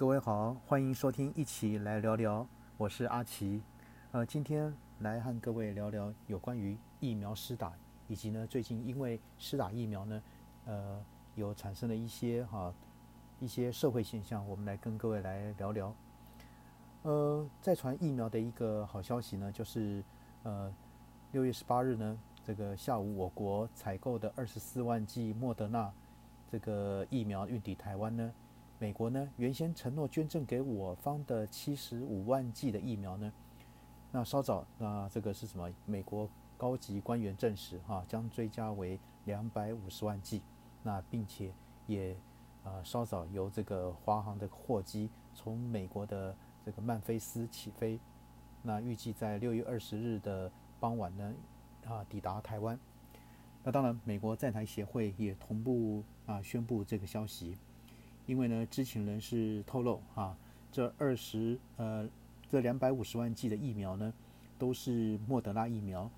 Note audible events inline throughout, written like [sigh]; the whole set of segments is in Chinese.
各位好，欢迎收听，一起来聊聊。我是阿奇，呃，今天来和各位聊聊有关于疫苗施打，以及呢，最近因为施打疫苗呢，呃，有产生了一些哈一些社会现象，我们来跟各位来聊聊。呃，在传疫苗的一个好消息呢，就是呃，六月十八日呢，这个下午我国采购的二十四万剂莫德纳这个疫苗运抵台湾呢。美国呢，原先承诺捐赠给我方的七十五万剂的疫苗呢，那稍早，那这个是什么？美国高级官员证实，哈，将追加为两百五十万剂。那并且也，呃，稍早由这个华航的货机从美国的这个曼菲斯起飞，那预计在六月二十日的傍晚呢，啊，抵达台湾。那当然，美国在台协会也同步啊宣布这个消息。因为呢，知情人士透露，啊，这二十呃，这两百五十万剂的疫苗呢，都是莫德纳疫苗。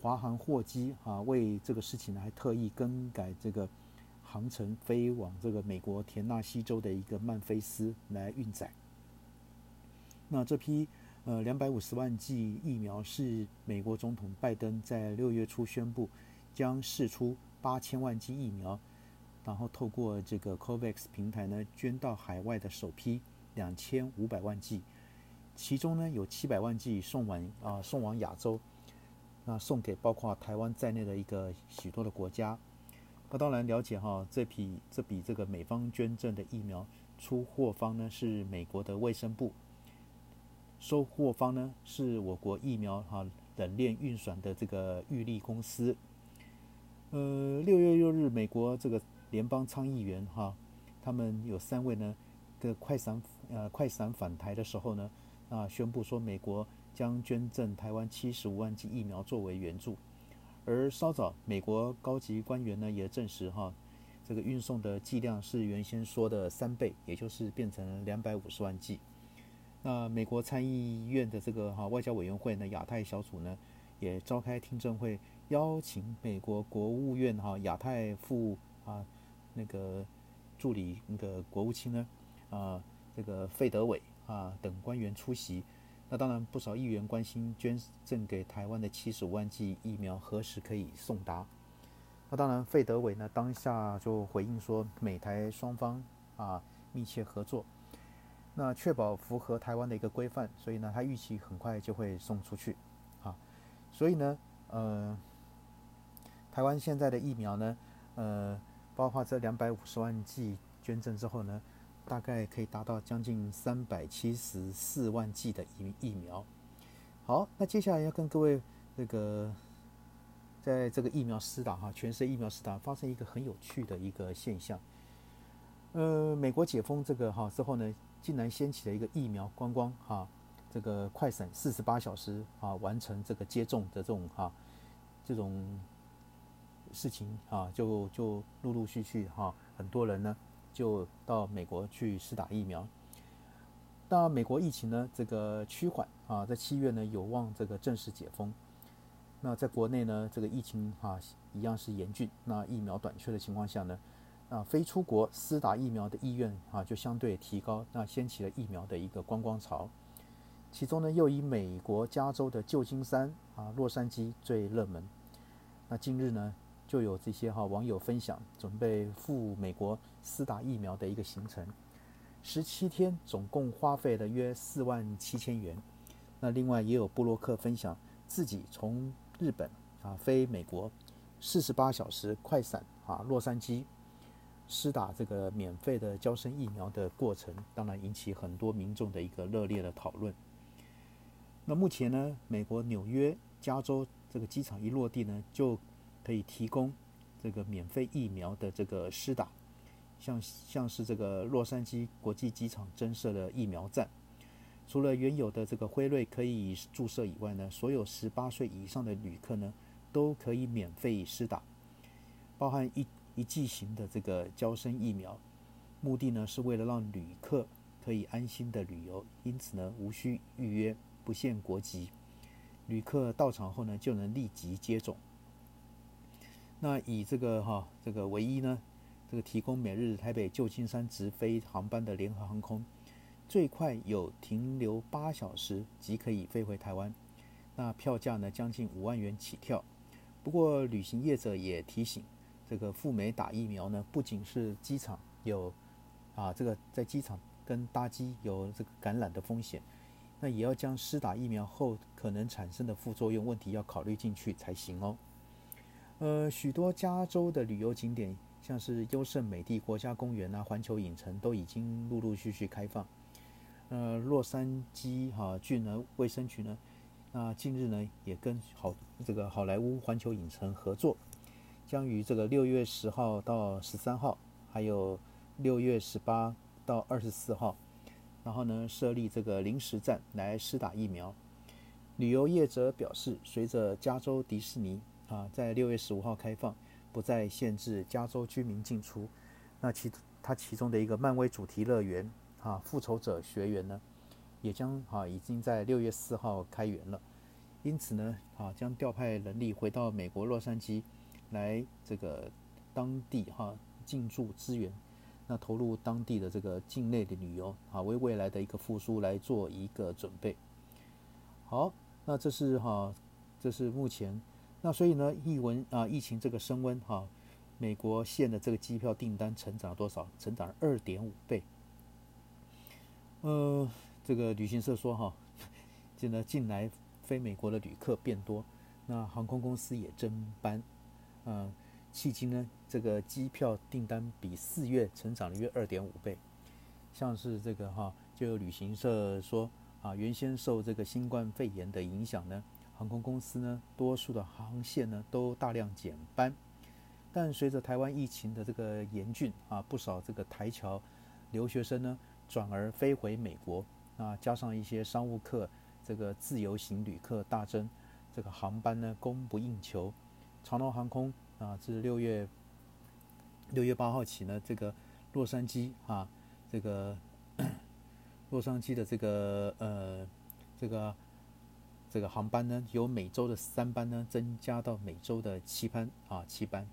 华航货机啊，为这个事情呢，还特意更改这个航程，飞往这个美国田纳西州的一个曼菲斯来运载。那这批呃两百五十万剂疫苗是美国总统拜登在六月初宣布将试出八千万剂疫苗。然后透过这个 COVAX 平台呢，捐到海外的首批两千五百万剂，其中呢有七百万剂送往啊送往亚洲，那送给包括台湾在内的一个许多的国家。那当然了解哈，这批这笔这个美方捐赠的疫苗出货方呢是美国的卫生部，收货方呢是我国疫苗哈冷链运转的这个玉立公司。呃，六月六日，美国这个。联邦参议员哈，他们有三位呢，的快闪呃快闪返台的时候呢，啊宣布说美国将捐赠台湾七十五万剂疫苗作为援助，而稍早美国高级官员呢也证实哈，这个运送的剂量是原先说的三倍，也就是变成两百五十万剂。那美国参议院的这个哈外交委员会呢亚太小组呢也召开听证会，邀请美国国务院哈亚太副啊。那个助理那个国务卿呢，啊，这个费德伟啊等官员出席。那当然，不少议员关心捐赠给台湾的七十五万剂疫苗何时可以送达。那当然，费德伟呢当下就回应说，美台双方啊密切合作，那确保符合台湾的一个规范，所以呢，他预期很快就会送出去。啊，所以呢，呃，台湾现在的疫苗呢，呃。包括这两百五十万剂捐赠之后呢，大概可以达到将近三百七十四万剂的疫疫苗。好，那接下来要跟各位那个，在这个疫苗施打哈，全世界疫苗施打发生一个很有趣的一个现象。呃，美国解封这个哈之后呢，竟然掀起了一个疫苗观光哈，这个快闪四十八小时啊完成这个接种的这种哈这种。事情啊，就就陆陆续续哈，很多人呢就到美国去试打疫苗。那美国疫情呢，这个趋缓啊，在七月呢有望这个正式解封。那在国内呢，这个疫情哈一样是严峻。那疫苗短缺的情况下呢，啊，非出国施打疫苗的意愿啊就相对提高，那掀起了疫苗的一个观光潮。其中呢，又以美国加州的旧金山啊、洛杉矶最热门。那近日呢？就有这些哈网友分享准备赴美国施打疫苗的一个行程，十七天总共花费了约四万七千元。那另外也有布洛克分享自己从日本啊飞美国四十八小时快闪啊洛杉矶施打这个免费的交生疫苗的过程，当然引起很多民众的一个热烈的讨论。那目前呢，美国纽约、加州这个机场一落地呢，就可以提供这个免费疫苗的这个施打，像像是这个洛杉矶国际机场增设的疫苗站，除了原有的这个辉瑞可以注射以外呢，所有十八岁以上的旅客呢都可以免费施打，包含一一剂型的这个交生疫苗，目的呢是为了让旅客可以安心的旅游，因此呢无需预约，不限国籍，旅客到场后呢就能立即接种。那以这个哈，这个唯一呢，这个提供每日台北旧金山直飞航班的联合航空，最快有停留八小时即可以飞回台湾。那票价呢将近五万元起跳。不过旅行业者也提醒，这个赴美打疫苗呢，不仅是机场有啊这个在机场跟搭机有这个感染的风险，那也要将施打疫苗后可能产生的副作用问题要考虑进去才行哦。呃，许多加州的旅游景点，像是优胜美地国家公园啊、环球影城，都已经陆陆续续开放。呃，洛杉矶哈郡呢卫生局呢，那近日呢也跟好这个好莱坞环球影城合作，将于这个六月十号到十三号，还有六月十八到二十四号，然后呢设立这个临时站来施打疫苗。旅游业者表示，随着加州迪士尼。啊，在六月十五号开放，不再限制加州居民进出。那其它其中的一个漫威主题乐园啊，复仇者学园呢，也将啊已经在六月四号开园了。因此呢，啊将调派人力回到美国洛杉矶来这个当地哈进驻资源，那投入当地的这个境内的旅游啊，为未来的一个复苏来做一个准备。好，那这是哈，这是目前。那所以呢，疫文啊，疫情这个升温哈，美国线的这个机票订单成长了多少？成长了二点五倍。呃，这个旅行社说哈，现在近来飞美国的旅客变多，那航空公司也增班，嗯，迄今呢，这个机票订单比四月成长了约二点五倍。像是这个哈，就有旅行社说啊，原先受这个新冠肺炎的影响呢。航空公司呢，多数的航线呢都大量减班，但随着台湾疫情的这个严峻啊，不少这个台侨留学生呢转而飞回美国，啊，加上一些商务客这个自由行旅客大增，这个航班呢供不应求。长龙航空啊，自六月六月八号起呢，这个洛杉矶啊，这个 [coughs] 洛杉矶的这个呃这个。这个航班呢，由每周的三班呢，增加到每周的七班啊，七班。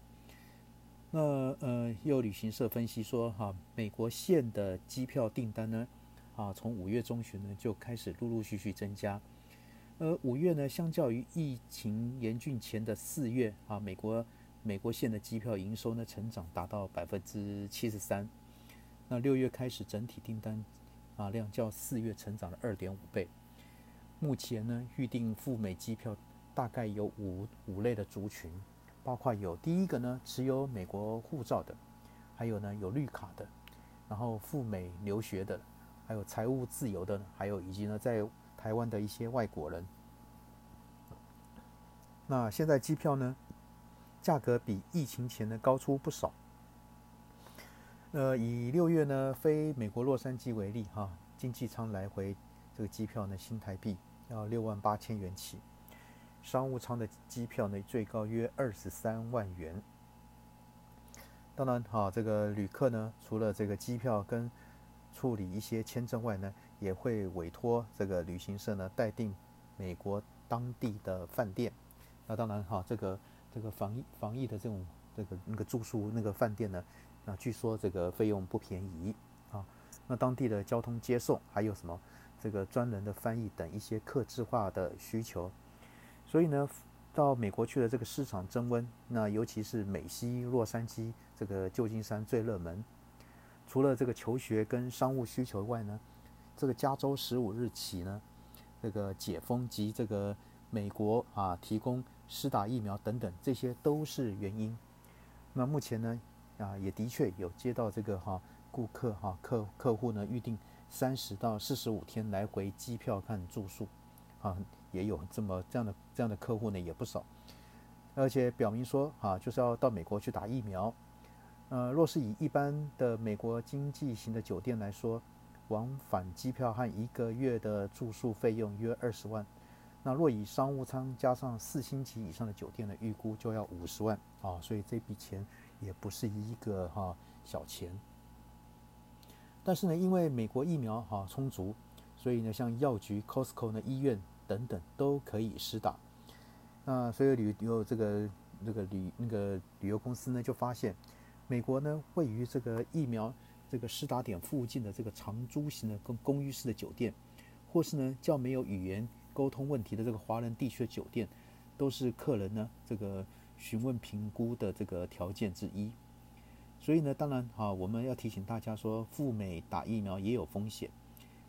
那呃，有旅行社分析说，哈，美国线的机票订单呢，啊，从五月中旬呢就开始陆陆续续增加。而五月呢，相较于疫情严峻前的四月啊，美国美国线的机票营收呢，成长达到百分之七十三。那六月开始，整体订单啊量较四月成长了二点五倍。目前呢，预定赴美机票大概有五五类的族群，包括有第一个呢，持有美国护照的，还有呢有绿卡的，然后赴美留学的，还有财务自由的，还有以及呢在台湾的一些外国人。那现在机票呢，价格比疫情前呢高出不少。呃，以六月呢飞美国洛杉矶为例，哈，经济舱来回这个机票呢新台币。要六万八千元起，商务舱的机票呢，最高约二十三万元。当然，哈，这个旅客呢，除了这个机票跟处理一些签证外呢，也会委托这个旅行社呢，代订美国当地的饭店。那当然，哈，这个这个防疫防疫的这种这个那个住宿那个饭店呢，啊，据说这个费用不便宜啊。那当地的交通接送还有什么？这个专人的翻译等一些客制化的需求，所以呢，到美国去的这个市场增温，那尤其是美西洛杉矶这个旧金山最热门。除了这个求学跟商务需求外呢，这个加州十五日起呢，这个解封及这个美国啊提供施打疫苗等等，这些都是原因。那目前呢，啊也的确有接到这个哈顾客哈客客户呢预定。三十到四十五天来回机票看住宿，啊，也有这么这样的这样的客户呢也不少，而且表明说啊就是要到美国去打疫苗，呃，若是以一般的美国经济型的酒店来说，往返机票和一个月的住宿费用约二十万，那若以商务舱加上四星级以上的酒店呢，预估就要五十万。啊，所以这笔钱也不是一个哈小钱。但是呢，因为美国疫苗哈充足，所以呢，像药局、Costco 呢、医院等等都可以施打。那所以旅游这个这个旅那个旅游公司呢，就发现美国呢位于这个疫苗这个施打点附近的这个长租型的公公寓式的酒店，或是呢较没有语言沟通问题的这个华人地区的酒店，都是客人呢这个询问评估的这个条件之一。所以呢，当然哈，我们要提醒大家说，赴美打疫苗也有风险，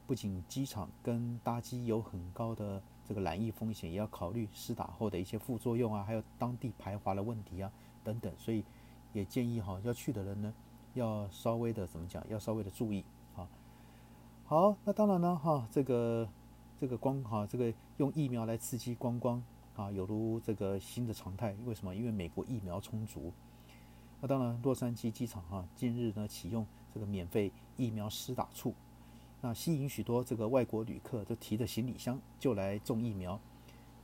不仅机场跟搭机有很高的这个染疫风险，也要考虑施打后的一些副作用啊，还有当地排华的问题啊等等。所以也建议哈，要去的人呢。要稍微的怎么讲？要稍微的注意啊。好，那当然呢，哈，这个这个光哈，这个用疫苗来刺激观光啊，有如这个新的常态。为什么？因为美国疫苗充足。那当然，洛杉矶机场哈，近日呢启用这个免费疫苗施打处，那吸引许多这个外国旅客都提着行李箱就来种疫苗。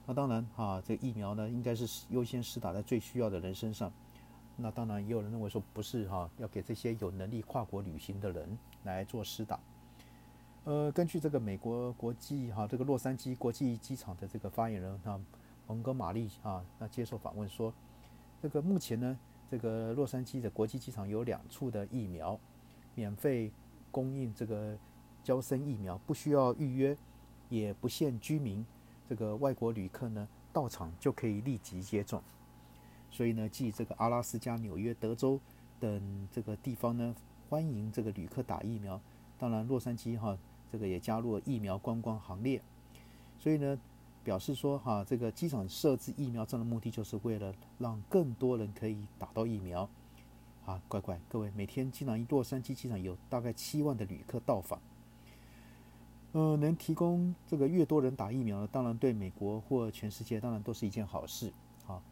那当然哈，这个疫苗呢，应该是优先施打在最需要的人身上。那当然，也有人认为说不是哈，要给这些有能力跨国旅行的人来做施打。呃，根据这个美国国际哈这个洛杉矶国际机场的这个发言人哈蒙哥马利啊，那接受访问说，这个目前呢，这个洛杉矶的国际机场有两处的疫苗免费供应，这个交生疫苗不需要预约，也不限居民，这个外国旅客呢到场就可以立即接种。所以呢，继这个阿拉斯加、纽约、德州等这个地方呢，欢迎这个旅客打疫苗。当然，洛杉矶哈，这个也加入了疫苗观光行列。所以呢，表示说哈，这个机场设置疫苗站的目的，就是为了让更多人可以打到疫苗。啊，乖乖，各位，每天机场洛杉矶机场有大概七万的旅客到访。呃，能提供这个越多人打疫苗，当然对美国或全世界当然都是一件好事。啊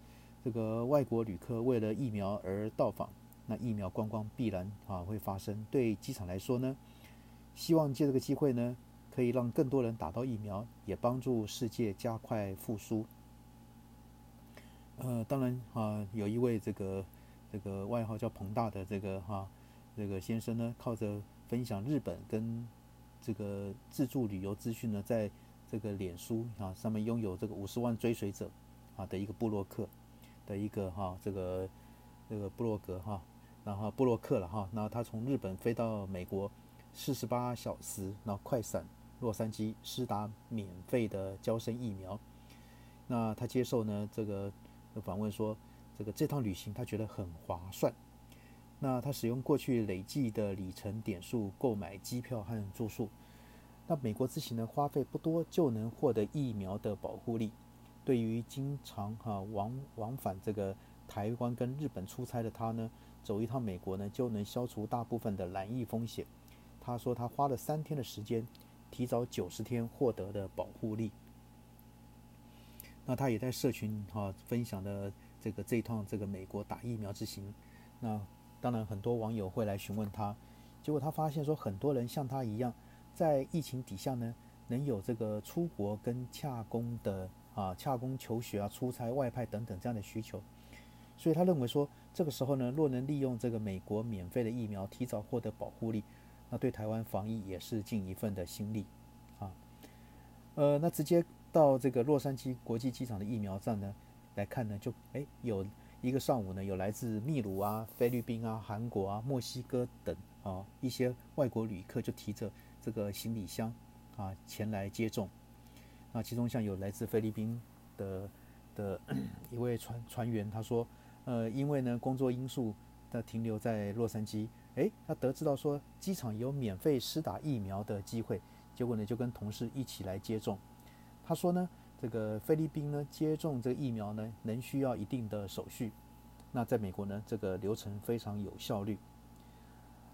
这个外国旅客为了疫苗而到访，那疫苗观光必然啊会发生。对机场来说呢，希望借这个机会呢，可以让更多人打到疫苗，也帮助世界加快复苏。呃，当然啊，有一位这个这个外号叫彭大的这个哈这个先生呢，靠着分享日本跟这个自助旅游资讯呢，在这个脸书啊上面拥有这个五十万追随者啊的一个布洛克。的一个哈，这个这个布洛格哈，然后布洛克了哈，那他从日本飞到美国四十八小时，然后快闪洛杉矶施打免费的交生疫苗。那他接受呢这个访问说，这个这趟旅行他觉得很划算。那他使用过去累计的里程点数购买机票和住宿。那美国之行呢花费不多就能获得疫苗的保护力。对于经常哈往往返这个台湾跟日本出差的他呢，走一趟美国呢就能消除大部分的染疫风险。他说他花了三天的时间，提早九十天获得的保护力。那他也在社群哈分享的这个这一趟这个美国打疫苗之行。那当然很多网友会来询问他，结果他发现说很多人像他一样，在疫情底下呢，能有这个出国跟洽工的。啊，洽工求学啊，出差、外派等等这样的需求，所以他认为说，这个时候呢，若能利用这个美国免费的疫苗提早获得保护力，那对台湾防疫也是尽一份的心力啊。呃，那直接到这个洛杉矶国际机场的疫苗站呢来看呢，就哎有一个上午呢，有来自秘鲁啊、菲律宾啊、韩国啊、墨西哥等啊一些外国旅客就提着这个行李箱啊前来接种。那其中像有来自菲律宾的的一位船船员，他说，呃，因为呢工作因素，他停留在洛杉矶，诶，他得知到说机场有免费施打疫苗的机会，结果呢就跟同事一起来接种。他说呢，这个菲律宾呢接种这个疫苗呢，能需要一定的手续，那在美国呢这个流程非常有效率。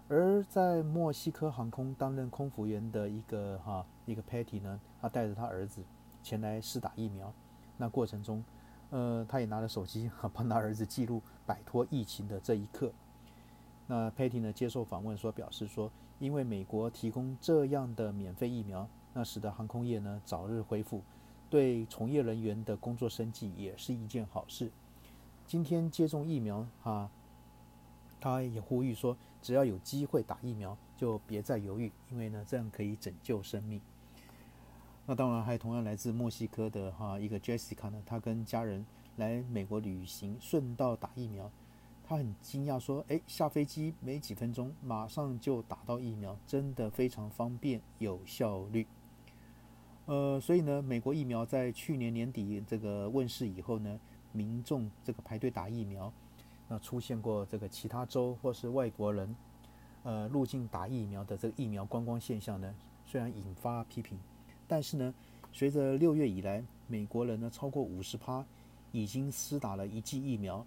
而在墨西哥航空担任空服员的一个哈一个 Patty 呢，他带着他儿子前来试打疫苗。那过程中，呃，他也拿着手机哈 [laughs] 帮他儿子记录摆脱疫情的这一刻。那 Patty 呢接受访问说，表示说，因为美国提供这样的免费疫苗，那使得航空业呢早日恢复，对从业人员的工作生计也是一件好事。今天接种疫苗哈。他也呼吁说，只要有机会打疫苗，就别再犹豫，因为呢，这样可以拯救生命。那当然，还同样来自墨西哥的哈一个 Jessica 呢，她跟家人来美国旅行，顺道打疫苗。他很惊讶说：“哎，下飞机没几分钟，马上就打到疫苗，真的非常方便有效率。”呃，所以呢，美国疫苗在去年年底这个问世以后呢，民众这个排队打疫苗，那出现过这个其他州或是外国人，呃，入境打疫苗的这个疫苗观光现象呢，虽然引发批评，但是呢，随着六月以来，美国人呢超过五十趴已经施打了一剂疫苗，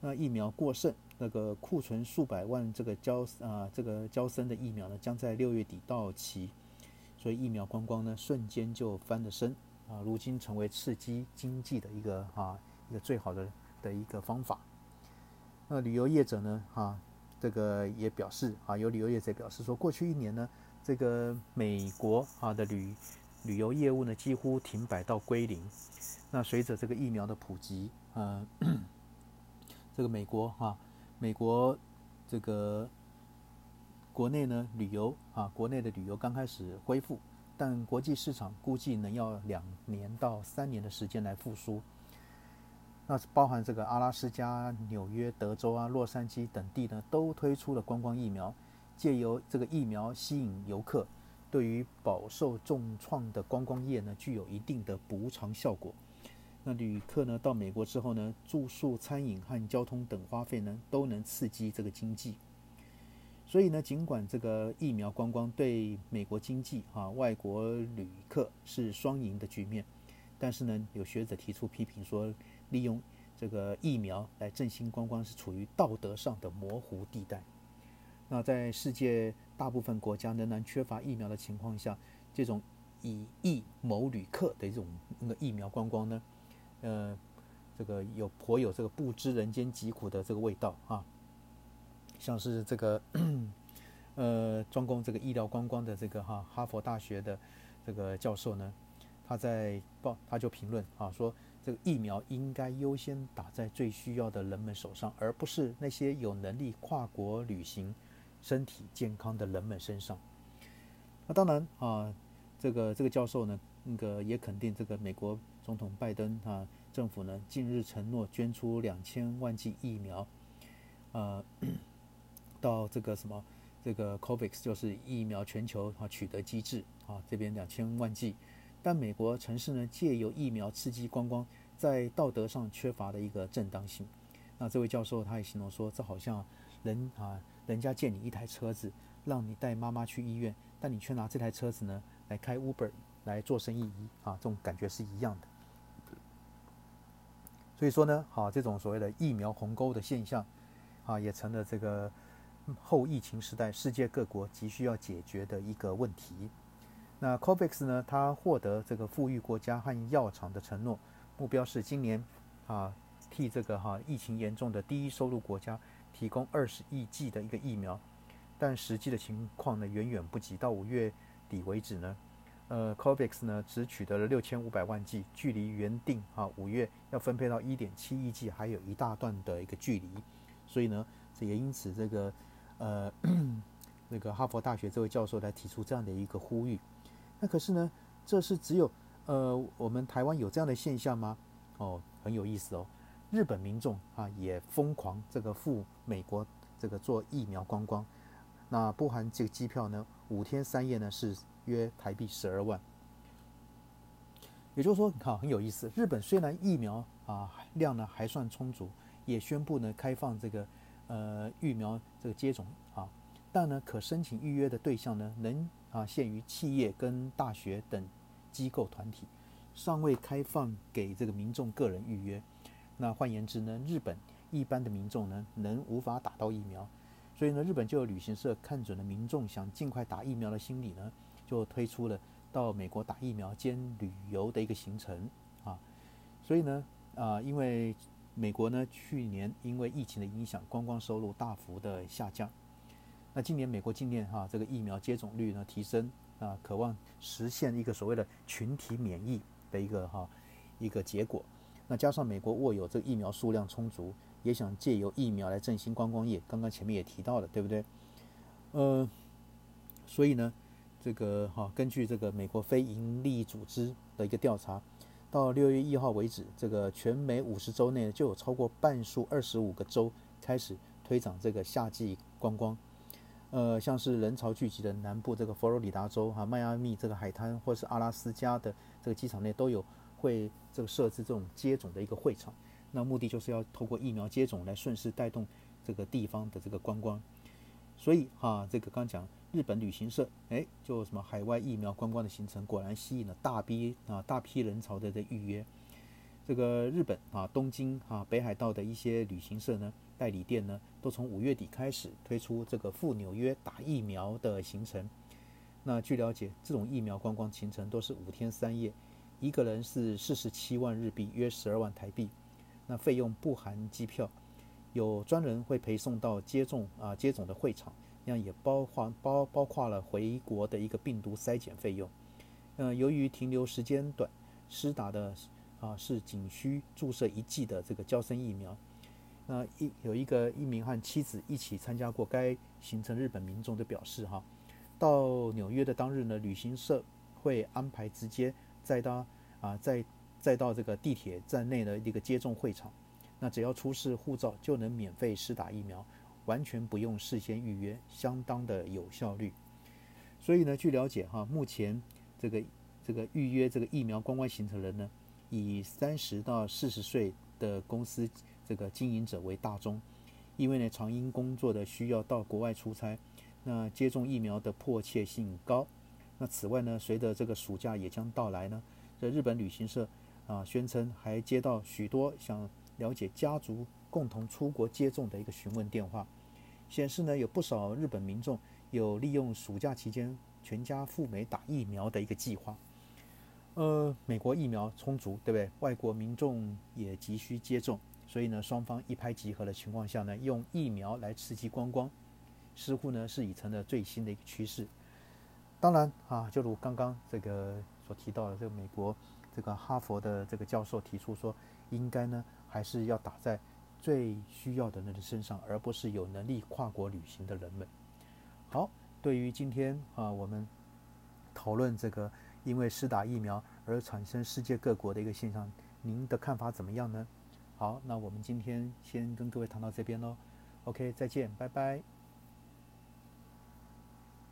那疫苗过剩，那个库存数百万这个交啊这个交生的疫苗呢，将在六月底到期。所以疫苗观光呢，瞬间就翻了身啊！如今成为刺激经济的一个啊一个最好的的一个方法。那旅游业者呢，哈，这个也表示啊，有旅游业者表示说，过去一年呢，这个美国啊的旅旅游业务呢几乎停摆到归零。那随着这个疫苗的普及，呃，这个美国哈，美国这个。国内呢，旅游啊，国内的旅游刚开始恢复，但国际市场估计能要两年到三年的时间来复苏。那包含这个阿拉斯加、纽约、德州啊、洛杉矶等地呢，都推出了观光疫苗，借由这个疫苗吸引游客，对于饱受重创的观光业呢，具有一定的补偿效果。那旅客呢，到美国之后呢，住宿、餐饮和交通等花费呢，都能刺激这个经济。所以呢，尽管这个疫苗观光对美国经济啊、外国旅客是双赢的局面，但是呢，有学者提出批评说，利用这个疫苗来振兴观光是处于道德上的模糊地带。那在世界大部分国家仍然缺乏疫苗的情况下，这种以疫谋旅客的这种那个疫苗观光呢，呃，这个有颇有这个不知人间疾苦的这个味道啊。像是这个，[clears throat] 呃，专攻这个医疗观光的这个哈哈佛大学的这个教授呢，他在报他就评论啊说，这个疫苗应该优先打在最需要的人们手上，而不是那些有能力跨国旅行、身体健康的人们身上。那当然啊，这个这个教授呢，那个也肯定这个美国总统拜登啊政府呢近日承诺捐出两千万剂疫苗，呃。到这个什么，这个 COVAX 就是疫苗全球啊取得机制啊，这边两千万剂，但美国城市呢借由疫苗刺激观光，在道德上缺乏的一个正当性。那这位教授他也形容说，这好像人啊，人家借你一台车子，让你带妈妈去医院，但你却拿这台车子呢来开 Uber 来做生意啊，这种感觉是一样的。所以说呢，好这种所谓的疫苗鸿沟的现象啊，也成了这个。后疫情时代，世界各国急需要解决的一个问题。那 COVAX 呢？它获得这个富裕国家和药厂的承诺，目标是今年啊，替这个哈疫情严重的第一收入国家提供二十亿剂的一个疫苗。但实际的情况呢，远远不及。到五月底为止呢，呃，COVAX 呢只取得了六千五百万剂，距离原定啊五月要分配到一点七亿剂还有一大段的一个距离。所以呢，这也因此这个。呃，[coughs] 那个哈佛大学这位教授来提出这样的一个呼吁，那可是呢，这是只有呃我们台湾有这样的现象吗？哦，很有意思哦。日本民众啊也疯狂这个赴美国这个做疫苗观光，那不含这个机票呢，五天三夜呢是约台币十二万。也就是说，你看很有意思。日本虽然疫苗啊量呢还算充足，也宣布呢开放这个。呃，疫苗这个接种啊，但呢，可申请预约的对象呢，能啊限于企业跟大学等机构团体，尚未开放给这个民众个人预约。那换言之呢，日本一般的民众呢，能无法打到疫苗，所以呢，日本就有旅行社看准了民众想尽快打疫苗的心理呢，就推出了到美国打疫苗兼旅游的一个行程啊。所以呢，啊，因为。美国呢，去年因为疫情的影响，观光收入大幅的下降。那今年美国今年哈这个疫苗接种率呢提升啊，渴望实现一个所谓的群体免疫的一个哈一个结果。那加上美国握有这个疫苗数量充足，也想借由疫苗来振兴观光业。刚刚前面也提到了，对不对？呃，所以呢，这个哈根据这个美国非营利组织的一个调查。到六月一号为止，这个全美五十州内就有超过半数二十五个州开始推展这个夏季观光。呃，像是人潮聚集的南部这个佛罗里达州哈，迈阿密这个海滩，或是阿拉斯加的这个机场内都有会这个设置这种接种的一个会场。那目的就是要透过疫苗接种来顺势带动这个地方的这个观光。所以哈，这个刚讲日本旅行社，哎，就什么海外疫苗观光的行程，果然吸引了大批啊大批人潮的的预约。这个日本啊东京啊北海道的一些旅行社呢。代理店呢，都从五月底开始推出这个赴纽约打疫苗的行程。那据了解，这种疫苗观光行程都是五天三夜，一个人是四十七万日币，约十二万台币。那费用不含机票，有专人会陪送到接种啊接种的会场，那样也包括包包括了回国的一个病毒筛检费用。呃，由于停留时间短，施打的啊是仅需注射一剂的这个胶生疫苗。那一有一个一名和妻子一起参加过该行程，日本民众的表示哈，到纽约的当日呢，旅行社会安排直接再到啊在再到这个地铁站内的一个接种会场，那只要出示护照就能免费施打疫苗，完全不用事先预约，相当的有效率。所以呢，据了解哈，目前这个这个预约这个疫苗观光行程人呢，以三十到四十岁的公司。这个经营者为大宗，因为呢，常因工作的需要到国外出差，那接种疫苗的迫切性高。那此外呢，随着这个暑假也将到来呢，这日本旅行社啊宣称还接到许多想了解家族共同出国接种的一个询问电话，显示呢有不少日本民众有利用暑假期间全家赴美打疫苗的一个计划。呃，美国疫苗充足，对不对？外国民众也急需接种。所以呢，双方一拍即合的情况下呢，用疫苗来刺激观光，似乎呢是已成了最新的一个趋势。当然啊，就如刚刚这个所提到的，这个美国这个哈佛的这个教授提出说，应该呢还是要打在最需要的人的身上，而不是有能力跨国旅行的人们。好，对于今天啊我们讨论这个因为施打疫苗而产生世界各国的一个现象，您的看法怎么样呢？好，那我们今天先跟各位谈到这边喽。OK，再见，拜拜。